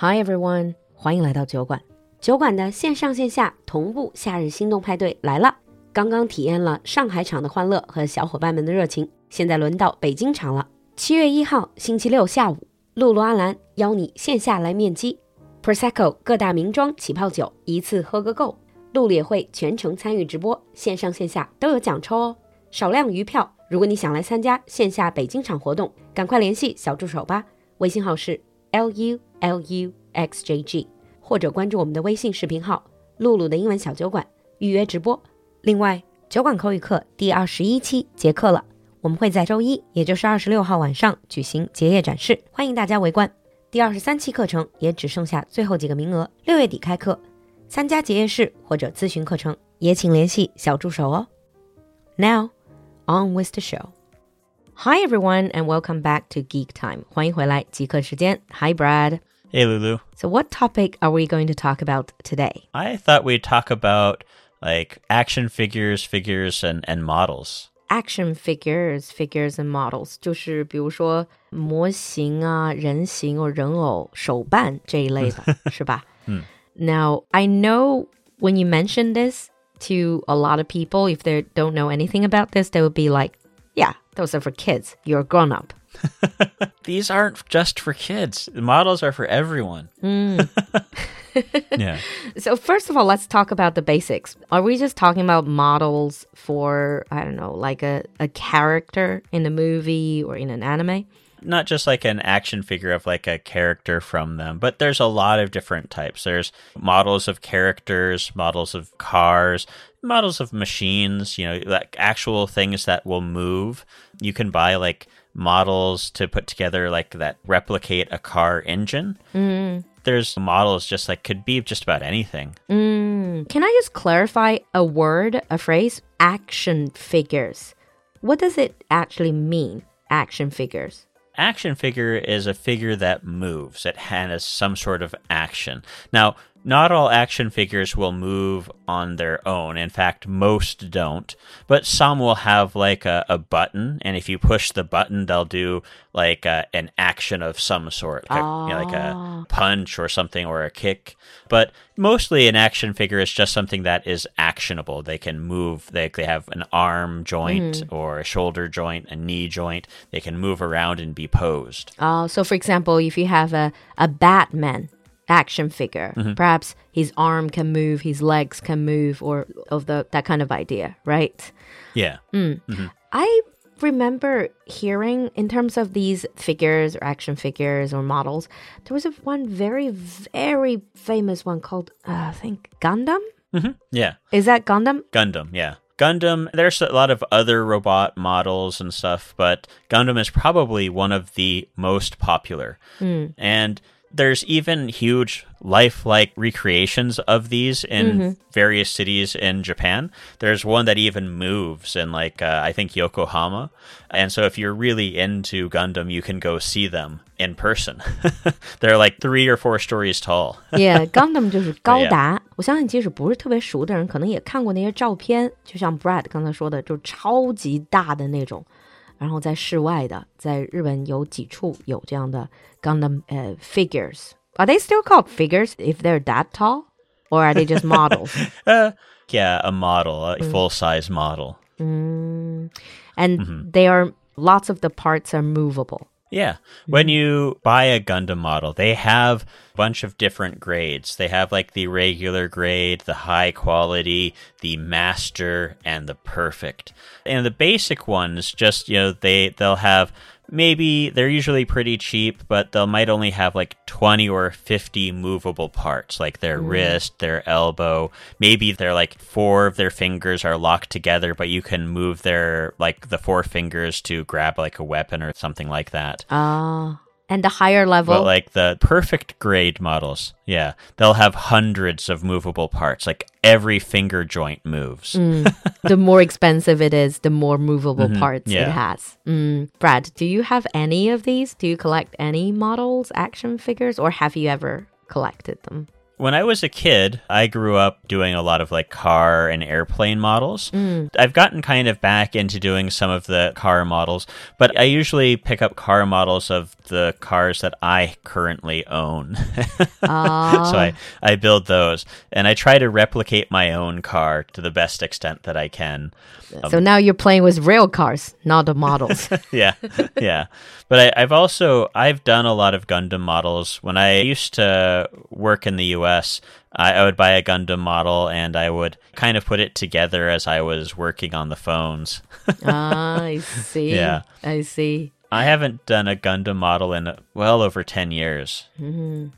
Hi everyone，欢迎来到酒馆。酒馆的线上线下同步夏日心动派对来了。刚刚体验了上海场的欢乐和小伙伴们的热情，现在轮到北京场了。七月一号星期六下午，露露阿兰邀你线下来面基，Prosecco 各大名庄起泡酒一次喝个够。露露也会全程参与直播，线上线下都有奖抽哦。少量余票，如果你想来参加线下北京场活动，赶快联系小助手吧，微信号是 l u。L U X J G，或者关注我们的微信视频号“露露的英文小酒馆”预约直播。另外，酒馆口语课第二十一期结课了，我们会在周一，也就是二十六号晚上举行结业展示，欢迎大家围观。第二十三期课程也只剩下最后几个名额，六月底开课。参加结业式或者咨询课程，也请联系小助手哦。Now on with the show. Hi everyone and welcome back to Geek Time. 欢迎回来即刻时间。Hi Brad. Hey, Lulu. So, what topic are we going to talk about today? I thought we'd talk about like action figures, figures, and, and models. Action figures, figures and models，就是比如说模型啊、人形或人偶、手办这一类的，是吧？嗯。Now I know when you mention this to a lot of people, if they don't know anything about this, they would be like, "Yeah, those are for kids. You're a grown up." These aren't just for kids. The models are for everyone. Mm. yeah. So first of all, let's talk about the basics. Are we just talking about models for I don't know, like a, a character in a movie or in an anime? Not just like an action figure of like a character from them, but there's a lot of different types. There's models of characters, models of cars, models of machines, you know, like actual things that will move. You can buy like models to put together like that replicate a car engine. Mm. There's models just like could be just about anything. Mm. Can I just clarify a word, a phrase? Action figures. What does it actually mean? Action figures action figure is a figure that moves. It has some sort of action. Now, not all action figures will move on their own. In fact, most don't. But some will have like a, a button, and if you push the button, they'll do like a, an action of some sort, like, oh. you know, like a ah. punch or something or a kick. But mostly, an action figure is just something that is actionable. They can move. They they have an arm joint mm. or a shoulder joint, a knee joint. They can move around and be posed. Oh, so for example, if you have a a Batman action figure. Mm -hmm. Perhaps his arm can move, his legs can move, or of the that kind of idea, right? Yeah. Mm. Mm -hmm. I remember hearing in terms of these figures or action figures or models, there was a one very very famous one called uh, I think Gundam. -hmm. Yeah. Is that Gundam? Gundam. Yeah. Gundam, there's a lot of other robot models and stuff, but Gundam is probably one of the most popular. Mm. And there's even huge lifelike recreations of these in mm-hmm. various cities in Japan. There's one that even moves in, like, uh, I think Yokohama. And so if you're really into Gundam, you can go see them in person. They're like three or four stories tall. yeah, Gundam 就是高达。我相信即使不是特别熟的人，可能也看过那些照片，就像 Brad 刚才说的，就超级大的那种。 然后在室外的，在日本有几处有这样的 Gundam uh, figures. Are they still called figures if they're that tall, or are they just models? uh, yeah, a model, a mm. full size model. Mm. And mm-hmm. they are lots of the parts are movable. Yeah. When mm-hmm. you buy a Gundam model, they have a bunch of different grades. They have like the regular grade, the high quality, the master, and the perfect. And the basic ones just, you know, they they'll have maybe they're usually pretty cheap, but they might only have like 20 or 50 movable parts, like their mm. wrist, their elbow. Maybe they're like four of their fingers are locked together, but you can move their like the four fingers to grab like a weapon or something like that. Ah. Uh. And the higher level. But like the perfect grade models, yeah, they'll have hundreds of movable parts. Like every finger joint moves. Mm. the more expensive it is, the more movable mm-hmm. parts yeah. it has. Mm. Brad, do you have any of these? Do you collect any models, action figures, or have you ever collected them? When I was a kid, I grew up doing a lot of like car and airplane models. Mm. I've gotten kind of back into doing some of the car models, but I usually pick up car models of the cars that I currently own. Ah. so I, I build those and I try to replicate my own car to the best extent that I can. so now you're playing with real cars, not the models. yeah, yeah. But I, I've also I've done a lot of Gundam models. When I used to work in the U.S., I, I would buy a Gundam model and I would kind of put it together as I was working on the phones. ah, I see. Yeah. I see. I haven't done a Gundam model in well over 10 years.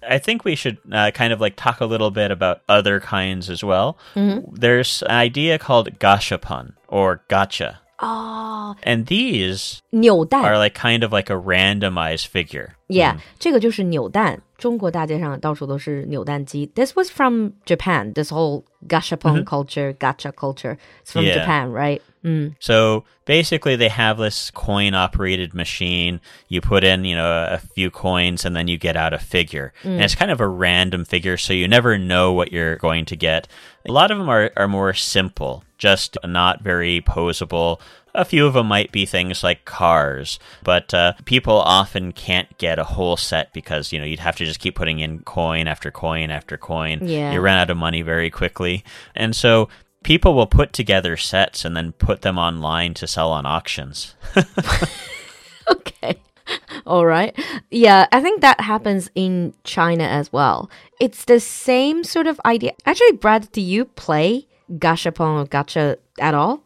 I think we should uh, kind of like talk a little bit about other kinds as well. There's an idea called gashapon or gacha. Oh, And these 扭蛋 are like kind of like a randomized figure. Yeah，、这个就是扭蛋。中国大街上到处都是扭蛋机。This was from Japan. This whole gashapon culture, gacha culture, it's from Yeah. Japan, right? Mm. So basically, they have this coin operated machine. You put in, you know, a few coins and then you get out a figure. And it's kind of a random figure, so you never know what you're going to get. A lot of them are, are more simple, just not very posable. A few of them might be things like cars, but uh, people often can't get a whole set because, you know, you'd have to just keep putting in coin after coin after coin. Yeah. You run out of money very quickly. And so people will put together sets and then put them online to sell on auctions. Okay. All right. Yeah, I think that happens in China as well. It's the same sort of idea. Actually, Brad, do you play gashapon or gacha at all?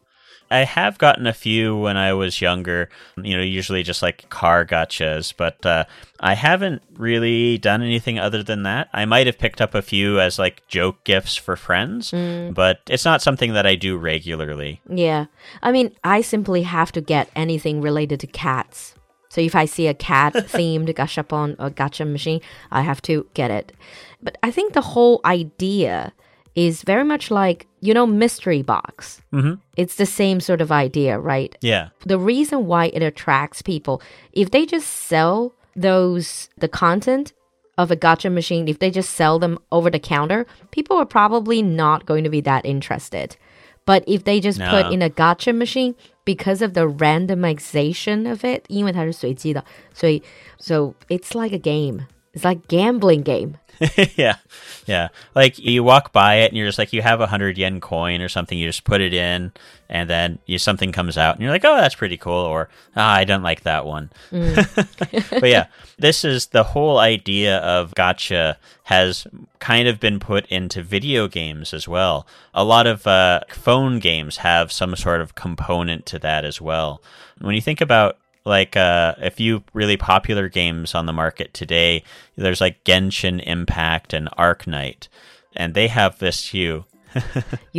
I have gotten a few when I was younger, you know, usually just like car gachas, but uh, I haven't really done anything other than that. I might have picked up a few as like joke gifts for friends, but it's not something that I do regularly. Yeah. I mean, I simply have to get anything related to cats. So if I see a cat themed gashapon or gacha machine, I have to get it. But I think the whole idea is very much like, you know, mystery box. Mm-hmm. It's the same sort of idea, right? Yeah. The reason why it attracts people, if they just sell those, the content of a gacha machine, if they just sell them over the counter, people are probably not going to be that interested. But if they just no. put in a gacha machine, because of the randomization of it, 因为它是随机的，所以 so it's like a game. It's like gambling game. yeah. Yeah. Like you walk by it and you're just like, you have a hundred yen coin or something, you just put it in and then you, something comes out and you're like, oh, that's pretty cool. Or, ah, I don't like that one. but yeah, this is the whole idea of gacha has kind of been put into video games as well. A lot of uh, phone games have some sort of component to that as well. When you think about like uh, a few really popular games on the market today. There's like Genshin Impact and Arknight, and they have this hue.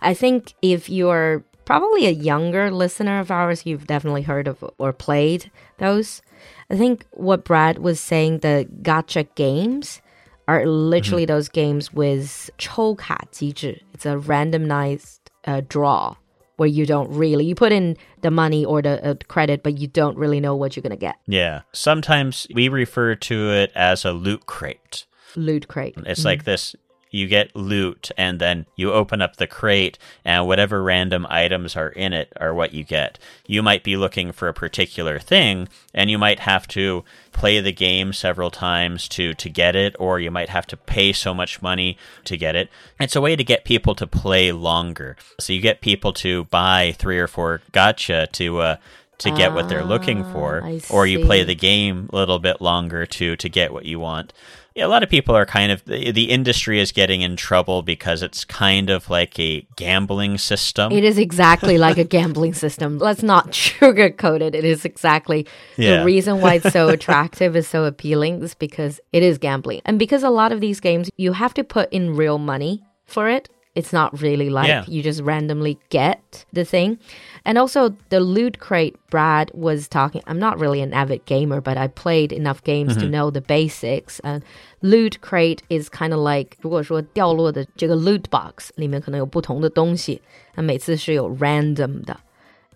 I think if you're probably a younger listener of ours, you've definitely heard of or played those. I think what Brad was saying, the gacha games are literally mm -hmm. those games with 抽卡机制. It's a randomized uh, draw where you don't really you put in the money or the uh, credit, but you don't really know what you're gonna get. Yeah. Sometimes we refer to it as a loot crate. Loot crate. It's like this you get loot and then you open up the crate and whatever random items are in it are what you get. You might be looking for a particular thing and you might have to play the game several times to to get it or you might have to pay so much money to get it. It's a way to get people to play longer. So you get people to buy 3 or 4 gacha to uh to get what they're looking for Ah, I or you play the game a little bit longer to to get what you want. Yeah, a lot of people are kind of the, the industry is getting in trouble because it's kind of like a gambling system. It is exactly like a gambling system. Let's not sugarcoat it. It is exactly Yeah. the reason why it's so attractive is so appealing is because it is gambling. And because a lot of these games you have to put in real money for it It's not really like Yeah. you just randomly get the thing. And also the loot crate Brad was talking I'm not really an avid gamer, but I played enough games to know the basics. And loot crate is kind of like 如果说掉落的这个 loot box 里面可能有不同的东西，那每次是有 random 的。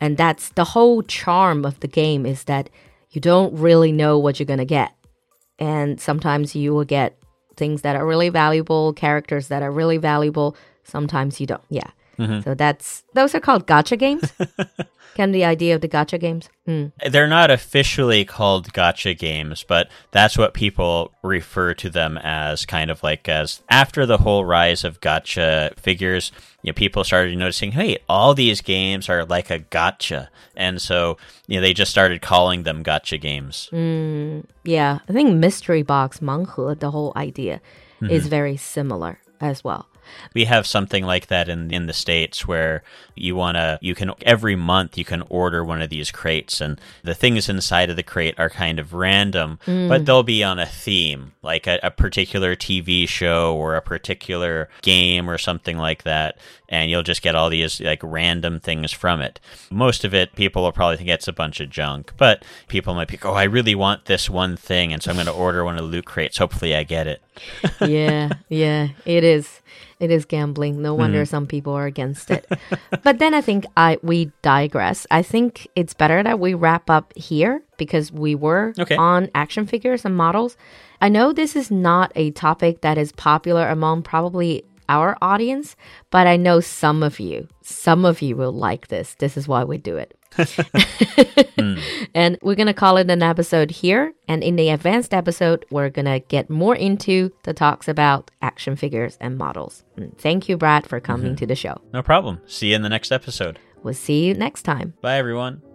And that's the whole charm of the game is that you don't really know what you're gonna get. And sometimes you will get things that are really valuable, characters that are really valuable. Sometimes you don't. Yeah. Mm-hmm. So that's those are called gacha games. Of the idea of the gacha games. Mm. They're not officially called gacha games, but that's what people refer to them as kind of like as after the whole rise of gacha figures, you know, people started noticing, hey, all these games are like a gacha. And so, you know, they just started calling them gacha games. Hmm. Yeah, I think mystery box 盲盒 the whole idea mm-hmm. is very similar as well. We have something like that in in the states where you want to you can every month you can order one of these crates and the things inside of the crate are kind of random, but mm. they'll be on a theme, like a, a particular TV show or a particular game or something like that, and you'll just get all these like random things from it. Most of it people will probably think it's a bunch of junk, but people might be, "Oh, I really want this one thing, and so I'm going to order one of the loot crates. Hopefully I get it." yeah, yeah, it is. It is gambling. No wonder mm-hmm. some people are against it. but then I think I we digress. I think it's better that we wrap up here because we were Okay. on action figures and models. I know this is not a topic that is popular among probably our audience, but I know some of you, some of you will like this. This is why we do it. And we're going to call it an episode here. And in the advanced episode, we're going to get more into the talks about action figures and models. Mm, Thank you, Brad, for coming to the show. No problem. See you in the next episode. We'll see you next time. Bye everyone.